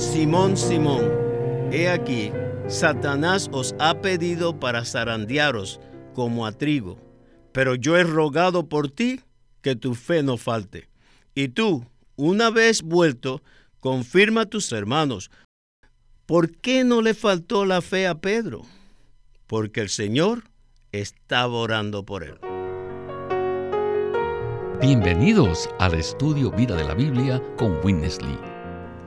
Simón, Simón, he aquí, Satanás os ha pedido para zarandearos como a trigo, pero yo he rogado por ti que tu fe no falte. Y tú, una vez vuelto, confirma a tus hermanos. ¿Por qué no le faltó la fe a Pedro? Porque el Señor estaba orando por él. Bienvenidos al estudio Vida de la Biblia con Witness Lee.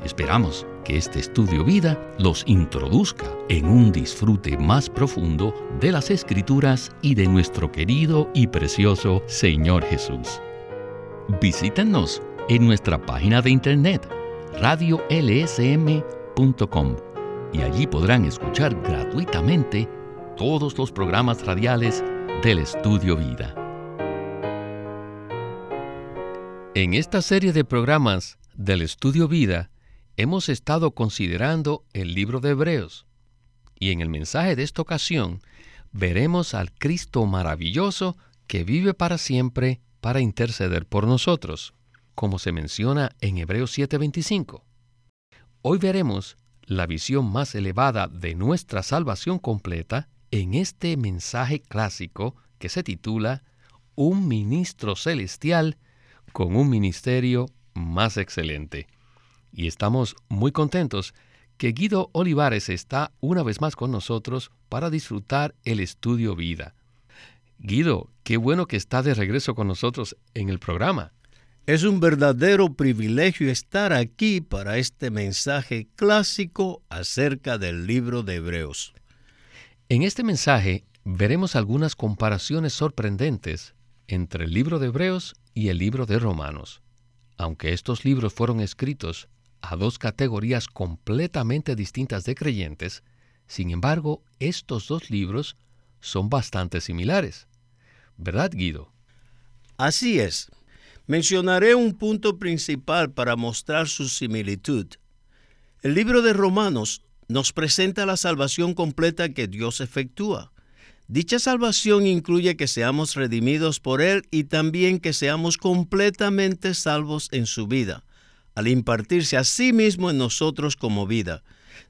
Esperamos que este estudio vida los introduzca en un disfrute más profundo de las escrituras y de nuestro querido y precioso Señor Jesús. Visítenos en nuestra página de internet radiolsm.com y allí podrán escuchar gratuitamente todos los programas radiales del Estudio Vida. En esta serie de programas del Estudio Vida hemos estado considerando el libro de Hebreos y en el mensaje de esta ocasión veremos al Cristo maravilloso que vive para siempre para interceder por nosotros, como se menciona en Hebreos 7:25. Hoy veremos la visión más elevada de nuestra salvación completa en este mensaje clásico que se titula Un ministro celestial con un ministerio más excelente. Y estamos muy contentos que Guido Olivares está una vez más con nosotros para disfrutar el estudio vida. Guido, qué bueno que está de regreso con nosotros en el programa. Es un verdadero privilegio estar aquí para este mensaje clásico acerca del libro de Hebreos. En este mensaje veremos algunas comparaciones sorprendentes entre el libro de Hebreos y el libro de Romanos. Aunque estos libros fueron escritos a dos categorías completamente distintas de creyentes, sin embargo, estos dos libros son bastante similares. ¿Verdad, Guido? Así es. Mencionaré un punto principal para mostrar su similitud. El libro de Romanos nos presenta la salvación completa que Dios efectúa. Dicha salvación incluye que seamos redimidos por Él y también que seamos completamente salvos en su vida, al impartirse a sí mismo en nosotros como vida,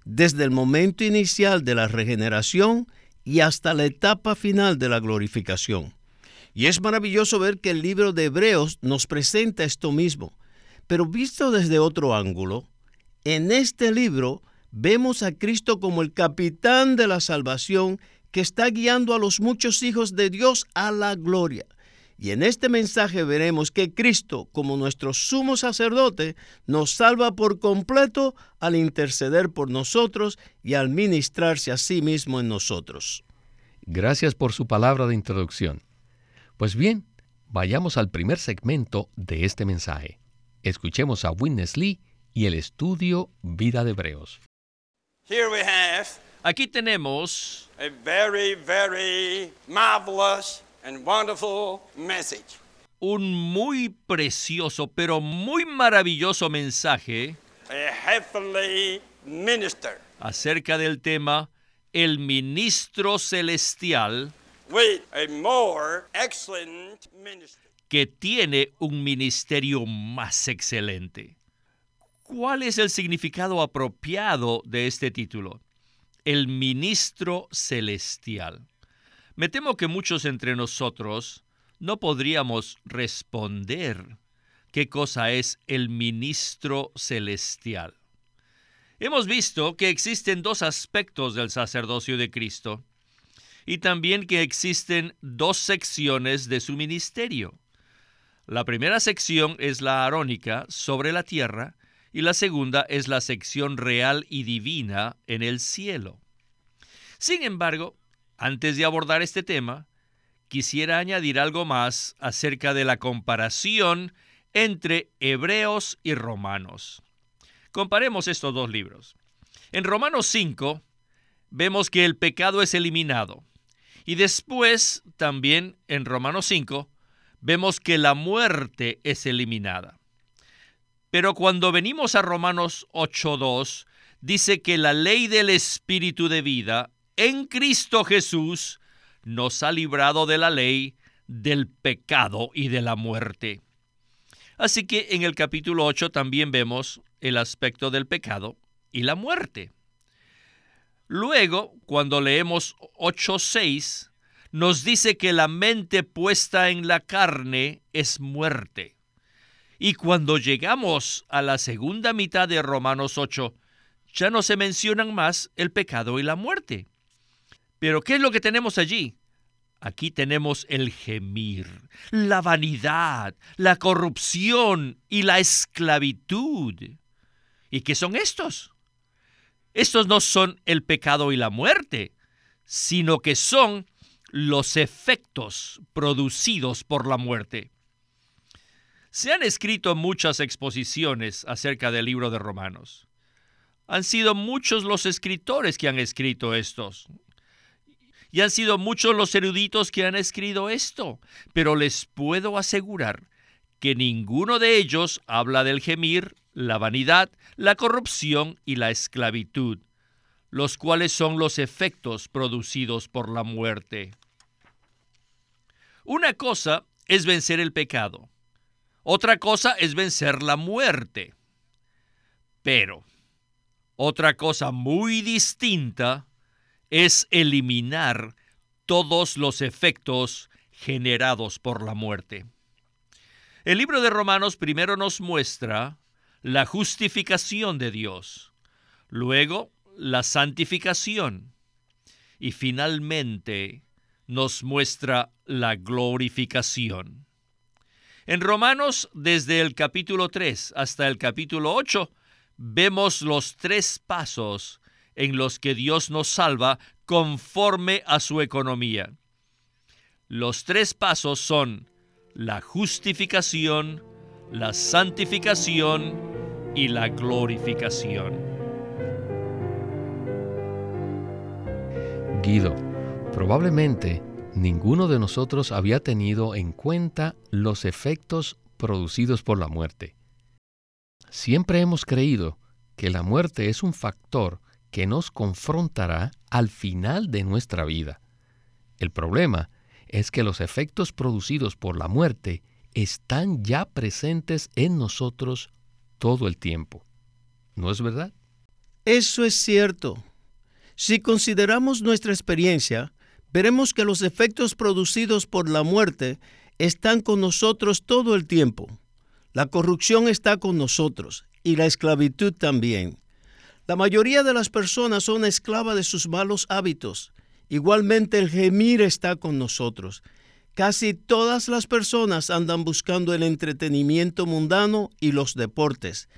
desde el momento inicial de la regeneración y hasta la etapa final de la glorificación. Y es maravilloso ver que el libro de Hebreos nos presenta esto mismo, pero visto desde otro ángulo, en este libro vemos a Cristo como el capitán de la salvación que está guiando a los muchos hijos de Dios a la gloria. Y en este mensaje veremos que Cristo, como nuestro sumo sacerdote, nos salva por completo al interceder por nosotros y al ministrarse a sí mismo en nosotros. Gracias por su palabra de introducción. Pues bien, vayamos al primer segmento de este mensaje. Escuchemos a Witness Lee y el estudio Vida de Hebreos. Here we have Aquí tenemos a very, very marvelous and wonderful message. un muy precioso, pero muy maravilloso mensaje A heavenly minister acerca del tema el ministro celestial with a more excellent ministry. que tiene un ministerio más excelente. ¿Cuál es el significado apropiado de este título? El ministro celestial. Me temo que muchos entre nosotros no podríamos responder qué cosa es el ministro celestial. Hemos visto que existen dos aspectos del sacerdocio de Cristo y también que existen dos secciones de su ministerio. La primera sección es la arónica sobre la tierra y la segunda es la sección real y divina en el cielo. Sin embargo, antes de abordar este tema, quisiera añadir algo más acerca de la comparación entre Hebreos y Romanos. Comparemos estos dos libros. En Romanos 5 vemos que el pecado es eliminado. Y después, también en Romanos 5, vemos que la muerte es eliminada. Pero cuando venimos a Romanos 8.2, dice que la ley del Espíritu de vida en Cristo Jesús nos ha librado de la ley del pecado y de la muerte. Así que en el capítulo 8 también vemos el aspecto del pecado y la muerte. Luego, cuando leemos 8.6, nos dice que la mente puesta en la carne es muerte. Y cuando llegamos a la segunda mitad de Romanos 8, ya no se mencionan más el pecado y la muerte. Pero ¿qué es lo que tenemos allí? Aquí tenemos el gemir, la vanidad, la corrupción y la esclavitud. ¿Y qué son estos? Estos no son el pecado y la muerte, sino que son los efectos producidos por la muerte. Se han escrito muchas exposiciones acerca del libro de Romanos. Han sido muchos los escritores que han escrito estos. Y han sido muchos los eruditos que han escrito esto. Pero les puedo asegurar que ninguno de ellos habla del gemir, la vanidad, la corrupción y la esclavitud, los cuales son los efectos producidos por la muerte. Una cosa es vencer el pecado, otra cosa es vencer la muerte. Pero otra cosa muy distinta es eliminar todos los efectos generados por la muerte. El libro de Romanos primero nos muestra la justificación de Dios, luego la santificación y finalmente nos muestra la glorificación. En Romanos, desde el capítulo 3 hasta el capítulo 8, vemos los tres pasos en los que Dios nos salva conforme a su economía. Los tres pasos son la justificación, la santificación y la glorificación. Guido, probablemente ninguno de nosotros había tenido en cuenta los efectos producidos por la muerte. Siempre hemos creído que la muerte es un factor que nos confrontará al final de nuestra vida. El problema es que los efectos producidos por la muerte están ya presentes en nosotros todo el tiempo. ¿No es verdad? Eso es cierto. Si consideramos nuestra experiencia, veremos que los efectos producidos por la muerte están con nosotros todo el tiempo. La corrupción está con nosotros y la esclavitud también. La mayoría de las personas son esclavas de sus malos hábitos. Igualmente el gemir está con nosotros. Casi todas las personas andan buscando el entretenimiento mundano y los deportes,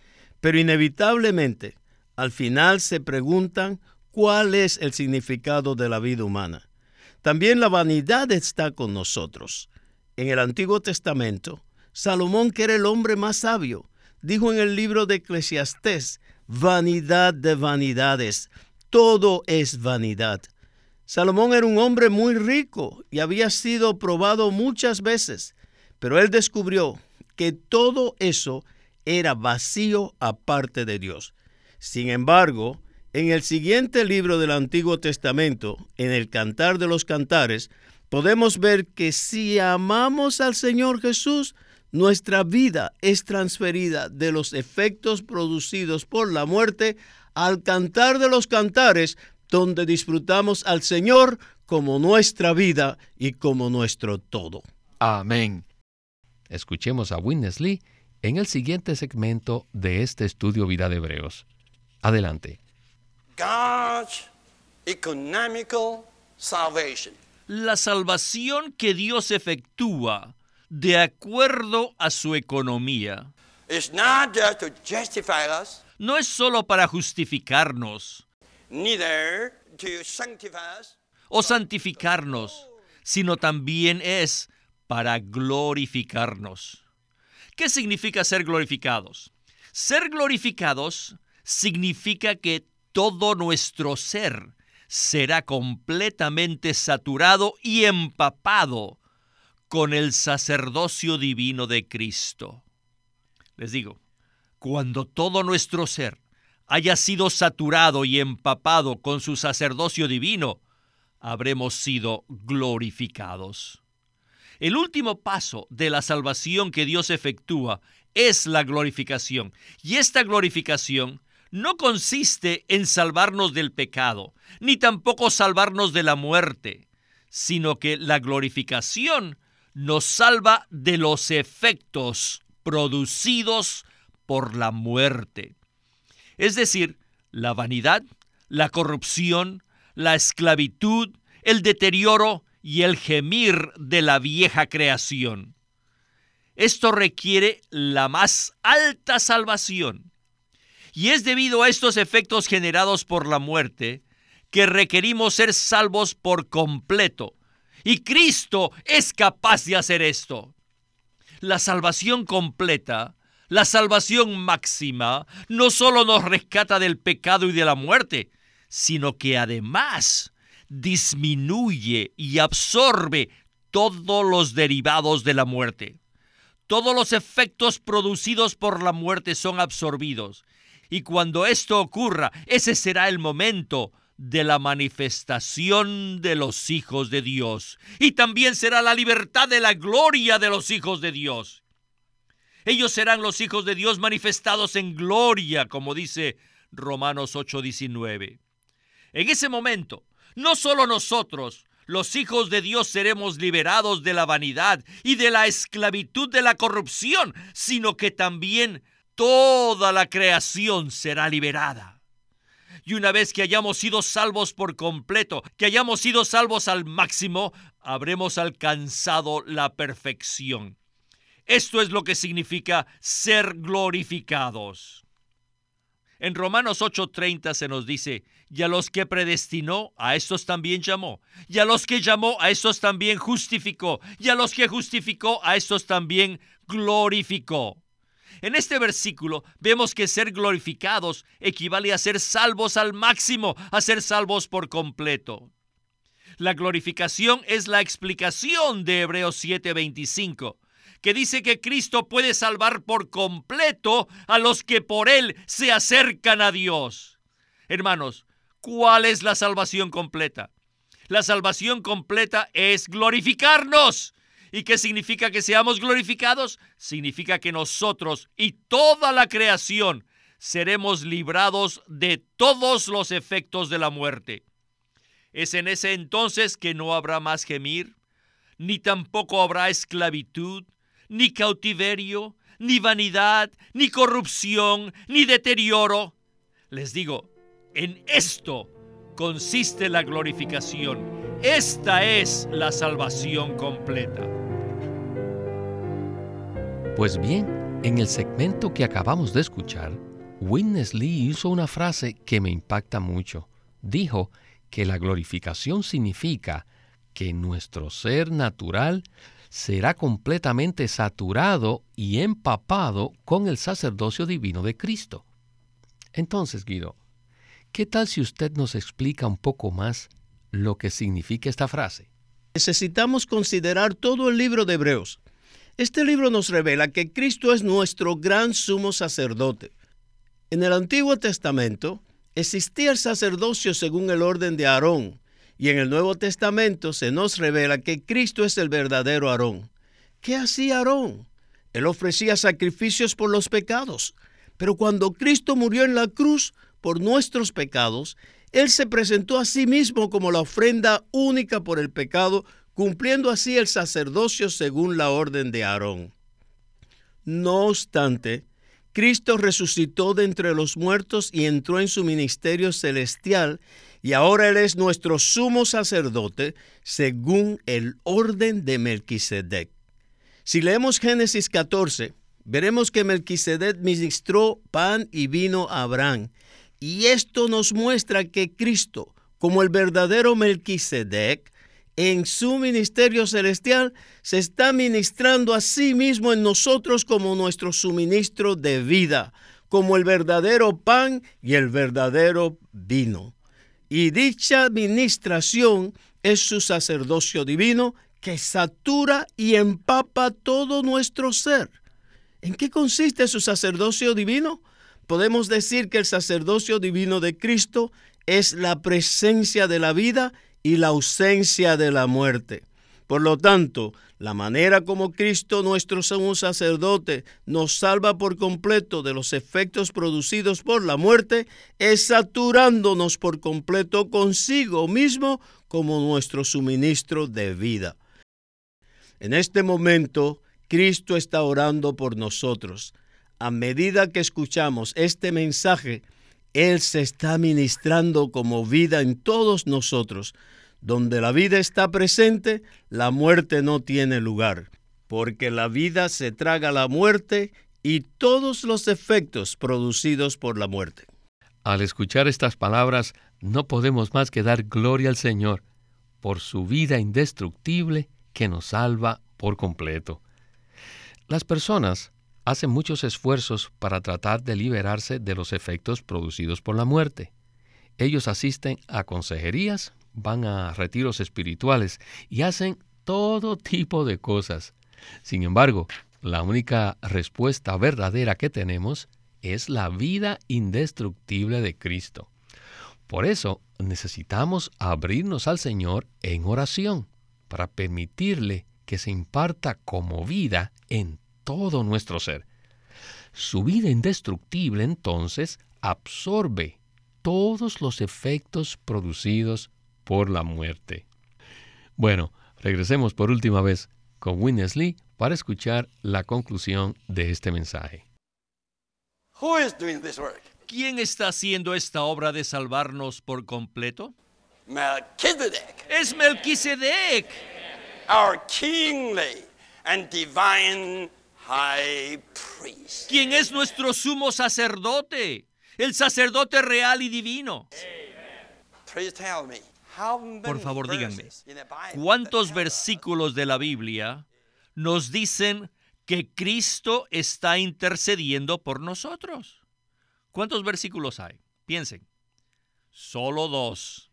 pero inevitablemente al final se preguntan cuál es el significado de la vida humana. También la vanidad está con nosotros. En el Antiguo Testamento, Salomón, que era el hombre más sabio, dijo en el libro de Eclesiastés, vanidad de vanidades, todo es vanidad. Salomón era un hombre muy rico y había sido probado muchas veces, pero él descubrió que todo eso era vacío aparte de Dios. Sin embargo, en el siguiente libro del Antiguo Testamento, en el Cantar de los Cantares, podemos ver que si amamos al Señor Jesús, nuestra vida es transferida de los efectos producidos por la muerte al Cantar de los Cantares, donde disfrutamos al Señor como nuestra vida y como nuestro todo. Amén. Escuchemos a Witness Lee en el siguiente segmento de este estudio Vida de Hebreos. Adelante. God's economical salvation La salvación que Dios efectúa de acuerdo a su economía is not just to justify us, no es solo para justificarnos neither to sanctify us, o santificarnos, sino también es para glorificarnos. ¿Qué significa ser glorificados? Ser glorificados significa que todo nuestro ser será completamente saturado y empapado con el sacerdocio divino de Cristo. Les digo, cuando todo nuestro ser haya sido saturado y empapado con su sacerdocio divino, habremos sido glorificados. El último paso de la salvación que Dios efectúa es la glorificación. Y esta glorificación no consiste en salvarnos del pecado, ni tampoco salvarnos de la muerte, sino que la glorificación nos salva de los efectos producidos por la muerte. Es decir, la vanidad, la corrupción, la esclavitud, el deterioro y el gemir de la vieja creación. Esto requiere la más alta salvación. Y es debido a estos efectos generados por la muerte que requerimos ser salvos por completo. Y Cristo es capaz de hacer esto. La salvación completa, la salvación máxima, no solo nos rescata del pecado y de la muerte, sino que además disminuye y absorbe todos los derivados de la muerte. Todos los efectos producidos por la muerte son absorbidos. Y cuando esto ocurra, ese será el momento de la manifestación de los hijos de Dios. Y también será la libertad de la gloria de los hijos de Dios. Ellos serán los hijos de Dios manifestados en gloria, como dice Romanos 8:19. En ese momento, no solo nosotros, los hijos de Dios seremos liberados de la vanidad y de la esclavitud de la corrupción, sino que también toda la creación será liberada. Y una vez que hayamos sido salvos por completo, que hayamos sido salvos al máximo, habremos alcanzado la perfección. Esto es lo que significa ser glorificados. En Romanos 8:30 se nos dice, y a los que predestinó, a estos también llamó, y a los que llamó, a estos también justificó, y a los que justificó, a estos también glorificó. En este versículo vemos que ser glorificados equivale a ser salvos al máximo, a ser salvos por completo. La glorificación es la explicación de Hebreos 7:25 que dice que Cristo puede salvar por completo a los que por Él se acercan a Dios. Hermanos, ¿cuál es la salvación completa? La salvación completa es glorificarnos. ¿Y qué significa que seamos glorificados? Significa que nosotros y toda la creación seremos librados de todos los efectos de la muerte. Es en ese entonces que no habrá más gemir, ni tampoco habrá esclavitud, ni cautiverio, ni vanidad, ni corrupción, ni deterioro. Les digo, en esto consiste la glorificación. Esta es la salvación completa. Pues bien, en el segmento que acabamos de escuchar, Witness Lee hizo una frase que me impacta mucho. Dijo que la glorificación significa que nuestro ser natural será completamente saturado y empapado con el sacerdocio divino de Cristo. Entonces, Guido, ¿qué tal si usted nos explica un poco más lo que significa esta frase? Necesitamos considerar todo el libro de Hebreos. Este libro nos revela que Cristo es nuestro gran sumo sacerdote. En el Antiguo Testamento existía el sacerdocio según el orden de Aarón, y en el Nuevo Testamento se nos revela que Cristo es el verdadero Aarón. ¿Qué hacía Aarón? Él ofrecía sacrificios por los pecados. Pero cuando Cristo murió en la cruz por nuestros pecados, Él se presentó a sí mismo como la ofrenda única por el pecado, cumpliendo así el sacerdocio según la orden de Aarón. No obstante, Cristo resucitó de entre los muertos y entró en su ministerio celestial y ahora Él es nuestro sumo sacerdote según el orden de Melquisedec. Si leemos Génesis 14, veremos que Melquisedec ministró pan y vino a Abraham. Y esto nos muestra que Cristo, como el verdadero Melquisedec, en su ministerio celestial, se está ministrando a sí mismo en nosotros como nuestro suministro de vida, como el verdadero pan y el verdadero vino y dicha administración es su sacerdocio divino que satura y empapa todo nuestro ser. ¿En qué consiste su sacerdocio divino? Podemos decir que el sacerdocio divino de Cristo es la presencia de la vida y la ausencia de la muerte. Por lo tanto, la manera como Cristo, nuestro sumo sacerdote, nos salva por completo de los efectos producidos por la muerte es saturándonos por completo consigo mismo como nuestro suministro de vida. En este momento, Cristo está orando por nosotros. A medida que escuchamos este mensaje, Él se está ministrando como vida en todos nosotros. Donde la vida está presente, la muerte no tiene lugar, porque la vida se traga la muerte y todos los efectos producidos por la muerte. Al escuchar estas palabras, no podemos más que dar gloria al Señor por su vida indestructible que nos salva por completo. Las personas hacen muchos esfuerzos para tratar de liberarse de los efectos producidos por la muerte. Ellos asisten a consejerías, van a retiros espirituales y hacen todo tipo de cosas. Sin embargo, la única respuesta verdadera que tenemos es la vida indestructible de Cristo. Por eso necesitamos abrirnos al Señor en oración para permitirle que se imparta como vida en todo nuestro ser. Su vida indestructible entonces absorbe todos los efectos producidos por la muerte. Bueno, regresemos por última vez con Winnesley para escuchar la conclusión de este mensaje. ¿Quién está haciendo esta obra de salvarnos por completo? Melchizedek, Es Melquisedec, our kingly and divine high priest. quien es nuestro sumo sacerdote, el sacerdote real y divino. Please tell me, Por favor, díganme, ¿cuántos versículos de la Biblia nos dicen que Cristo está intercediendo por nosotros? ¿Cuántos versículos hay? Piensen. Solo dos.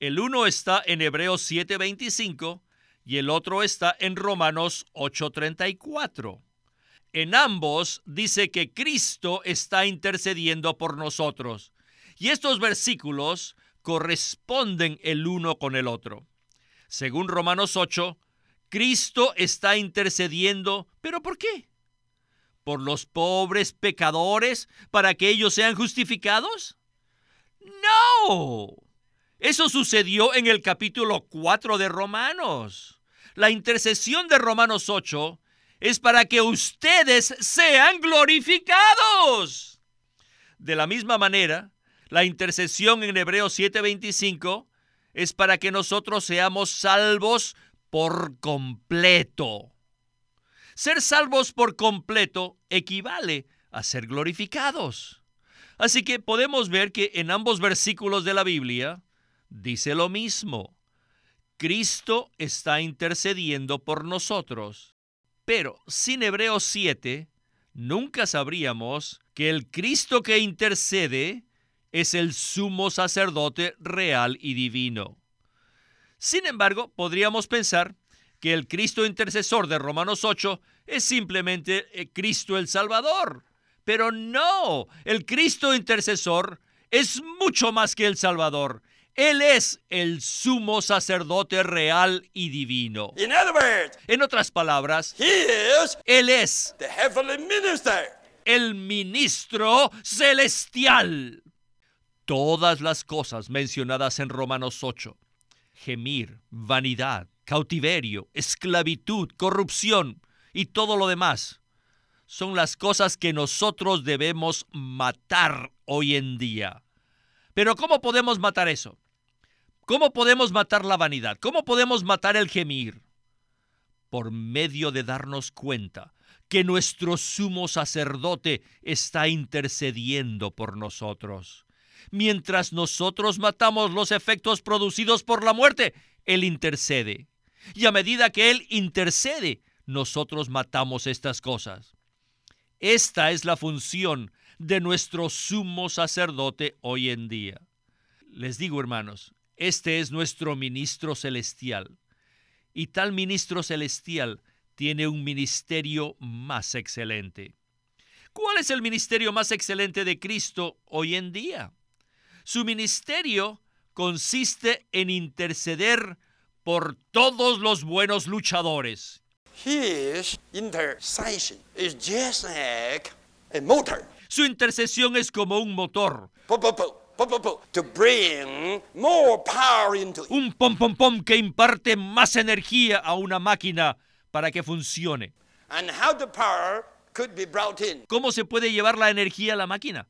El uno está en Hebreos 7:25 y el otro está en Romanos 8:34. En ambos dice que Cristo está intercediendo por nosotros. Y estos versículos corresponden el uno con el otro. Según Romanos 8, Cristo está intercediendo, pero ¿por qué? ¿Por los pobres pecadores para que ellos sean justificados? No. Eso sucedió en el capítulo 4 de Romanos. La intercesión de Romanos 8 es para que ustedes sean glorificados. De la misma manera, la intercesión en Hebreos 7:25 es para que nosotros seamos salvos por completo. Ser salvos por completo equivale a ser glorificados. Así que podemos ver que en ambos versículos de la Biblia dice lo mismo. Cristo está intercediendo por nosotros. Pero sin Hebreos 7, nunca sabríamos que el Cristo que intercede es el sumo sacerdote real y divino. Sin embargo, podríamos pensar que el Cristo intercesor de Romanos 8 es simplemente eh, Cristo el Salvador. Pero no, el Cristo intercesor es mucho más que el Salvador. Él es el sumo sacerdote real y divino. In other words, En otras palabras, he is Él es the heavenly minister. el ministro celestial. Todas las cosas mencionadas en Romanos 8, gemir, vanidad, cautiverio, esclavitud, corrupción y todo lo demás, son las cosas que nosotros debemos matar hoy en día. Pero ¿cómo podemos matar eso? ¿Cómo podemos matar la vanidad? ¿Cómo podemos matar el gemir? Por medio de darnos cuenta que nuestro sumo sacerdote está intercediendo por nosotros. Mientras nosotros matamos los efectos producidos por la muerte, Él intercede. Y a medida que Él intercede, nosotros matamos estas cosas. Esta es la función de nuestro sumo sacerdote hoy en día. Les digo, hermanos, este es nuestro ministro celestial. Y tal ministro celestial tiene un ministerio más excelente. ¿Cuál es el ministerio más excelente de Cristo hoy en día? Su ministerio consiste en interceder por todos los buenos luchadores. His intercession is just like a motor. Su intercesión es como un motor, To bring more power into it. un pom pom pom que imparte más energía a una máquina para que funcione. And how the power ¿Cómo se puede llevar la energía a la máquina?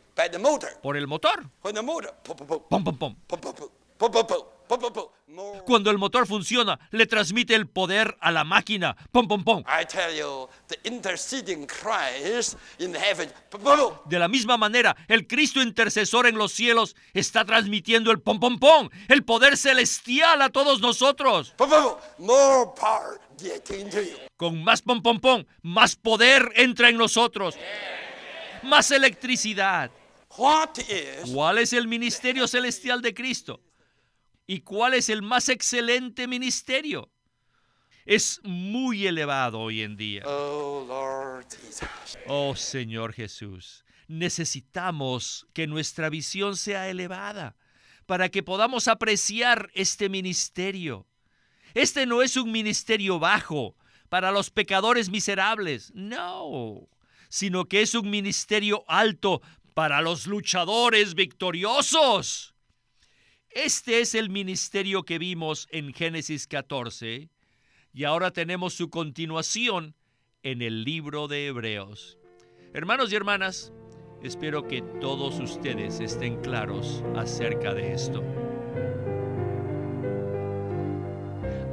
Por el motor. Pom, pom, pom. Cuando el motor funciona, le transmite el poder a la máquina. Pom, pom, pom. I tell you, the interceding Christ in the heaven. De la misma manera, el Cristo intercesor en los cielos está transmitiendo el pom, pom, pom, el poder celestial a todos nosotros. Pom pom, More power. Con más pom pom pom, más poder entra en nosotros. Más electricidad. ¿Cuál es el ministerio celestial de Cristo? ¿Y cuál es el más excelente ministerio? Es muy elevado hoy en día. Oh. Oh Señor Jesús, necesitamos que nuestra visión sea elevada para que podamos apreciar este ministerio. Este no es un ministerio bajo para los pecadores miserables, no, sino que es un ministerio alto para los luchadores victoriosos. Este es el ministerio que vimos en Génesis 14 y ahora tenemos su continuación en el libro de Hebreos. Hermanos y hermanas, espero que todos ustedes estén claros acerca de esto.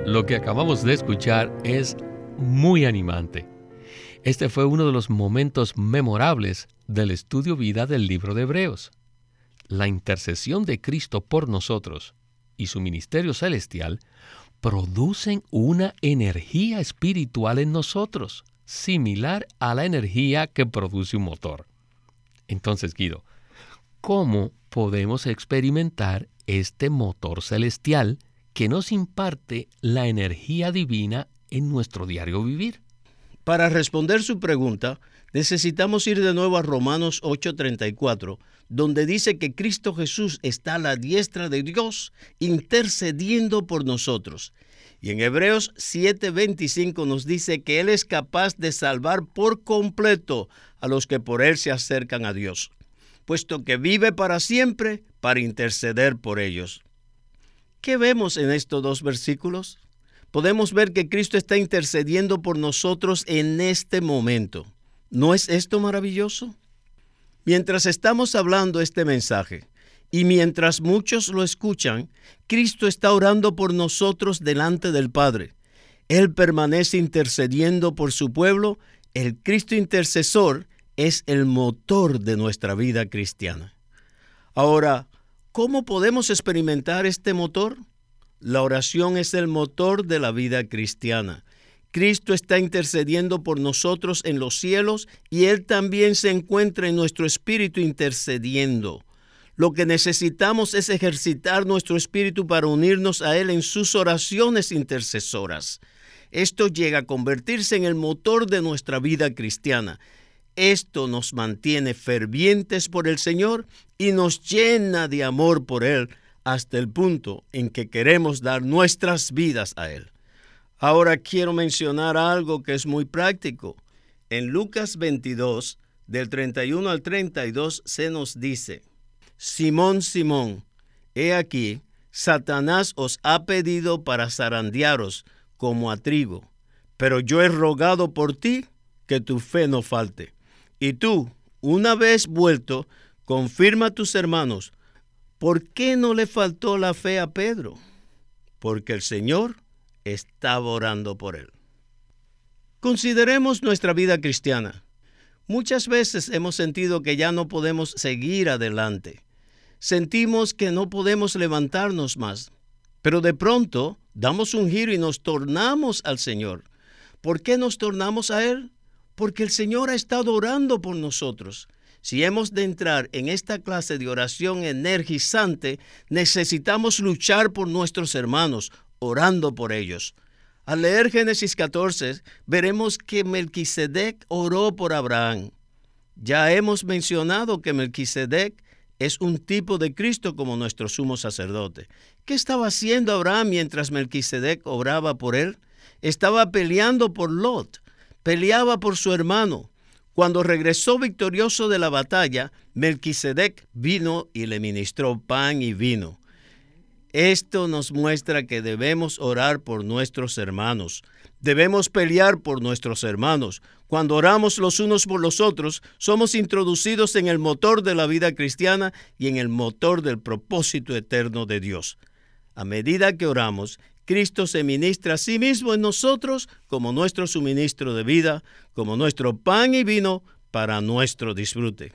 Lo que acabamos de escuchar es muy animante. Este fue uno de los momentos memorables del estudio vida del libro de Hebreos. La intercesión de Cristo por nosotros y su ministerio celestial producen una energía espiritual en nosotros, similar a la energía que produce un motor. Entonces, Guido, ¿cómo podemos experimentar este motor celestial que nos imparte la energía divina en nuestro diario vivir? Para responder su pregunta, necesitamos ir de nuevo a Romanos 8:34, donde dice que Cristo Jesús está a la diestra de Dios intercediendo por nosotros. Y en Hebreos 7:25 nos dice que Él es capaz de salvar por completo a los que por Él se acercan a Dios, puesto que vive para siempre para interceder por ellos. ¿Qué vemos en estos dos versículos? Podemos ver que Cristo está intercediendo por nosotros en este momento. ¿No es esto maravilloso? Mientras estamos hablando este mensaje y mientras muchos lo escuchan, Cristo está orando por nosotros delante del Padre. Él permanece intercediendo por su pueblo. El Cristo intercesor es el motor de nuestra vida cristiana. Ahora, ¿cómo podemos experimentar este motor? La oración es el motor de la vida cristiana. Cristo está intercediendo por nosotros en los cielos y Él también se encuentra en nuestro espíritu intercediendo. Lo que necesitamos es ejercitar nuestro espíritu para unirnos a Él en sus oraciones intercesoras. Esto llega a convertirse en el motor de nuestra vida cristiana. Esto nos mantiene fervientes por el Señor y nos llena de amor por Él hasta el punto en que queremos dar nuestras vidas a Él. Ahora quiero mencionar algo que es muy práctico. En Lucas 22, del 31 al 32, se nos dice, Simón, Simón, he aquí, Satanás os ha pedido para zarandearos como a trigo, pero yo he rogado por ti que tu fe no falte. Y tú, una vez vuelto, confirma a tus hermanos, ¿por qué no le faltó la fe a Pedro? Porque el Señor estaba orando por él. Consideremos nuestra vida cristiana. Muchas veces hemos sentido que ya no podemos seguir adelante. Sentimos que no podemos levantarnos más. Pero de pronto damos un giro y nos tornamos al Señor. ¿Por qué nos tornamos a Él? Porque el Señor ha estado orando por nosotros. Si hemos de entrar en esta clase de oración energizante, necesitamos luchar por nuestros hermanos, orando por ellos. Al leer Génesis 14, veremos que Melquisedec oró por Abraham. Ya hemos mencionado que Melquisedec es un tipo de Cristo como nuestro sumo sacerdote. ¿Qué estaba haciendo Abraham mientras Melquisedec obraba por él? Estaba peleando por Lot, peleaba por su hermano. Cuando regresó victorioso de la batalla, Melquisedec vino y le ministró pan y vino. Esto nos muestra que debemos orar por nuestros hermanos. Debemos pelear por nuestros hermanos. Cuando oramos los unos por los otros, somos introducidos en el motor de la vida cristiana y en el motor del propósito eterno de Dios. A medida que oramos, Cristo se ministra a sí mismo en nosotros como nuestro suministro de vida, como nuestro pan y vino para nuestro disfrute.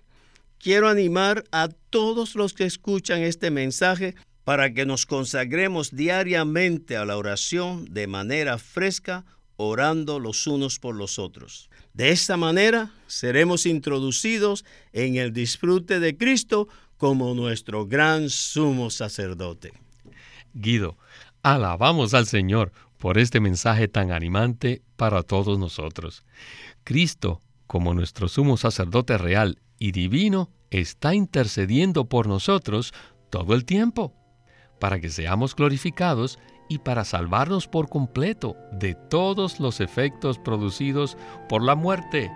Quiero animar a todos los que escuchan este mensaje para que nos consagremos diariamente a la oración de manera fresca, orando los unos por los otros. De esta manera seremos introducidos en el disfrute de Cristo como nuestro gran sumo sacerdote. Guido, alabamos al Señor por este mensaje tan animante para todos nosotros. Cristo, como nuestro sumo sacerdote real y divino, está intercediendo por nosotros todo el tiempo para que seamos glorificados y para salvarnos por completo de todos los efectos producidos por la muerte.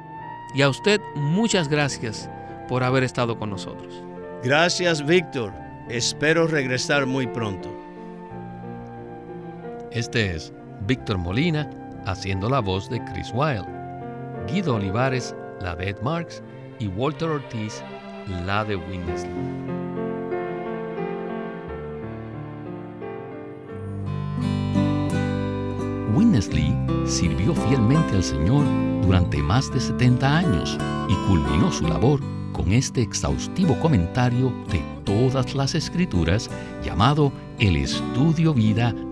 Y a usted muchas gracias por haber estado con nosotros. Gracias, Víctor. Espero regresar muy pronto. Este es Víctor Molina haciendo la voz de Chris Wilde, Guido Olivares, la de Ed Marks, y Walter Ortiz, la de Winnesley. Winnesley sirvió fielmente al Señor durante más de 70 años y culminó su labor con este exhaustivo comentario de todas las escrituras llamado El Estudio Vida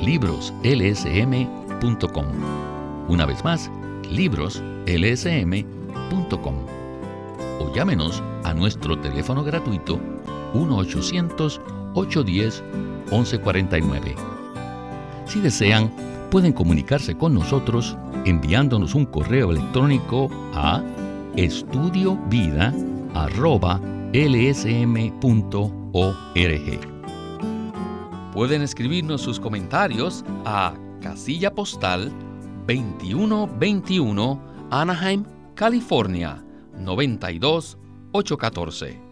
libroslsm.com. Una vez más, libroslsm.com. O llámenos a nuestro teléfono gratuito 1 800 810 1149 si desean, pueden comunicarse con nosotros enviándonos un correo electrónico a estudiovida.lsm.org. Pueden escribirnos sus comentarios a casilla postal 2121 Anaheim, California 92814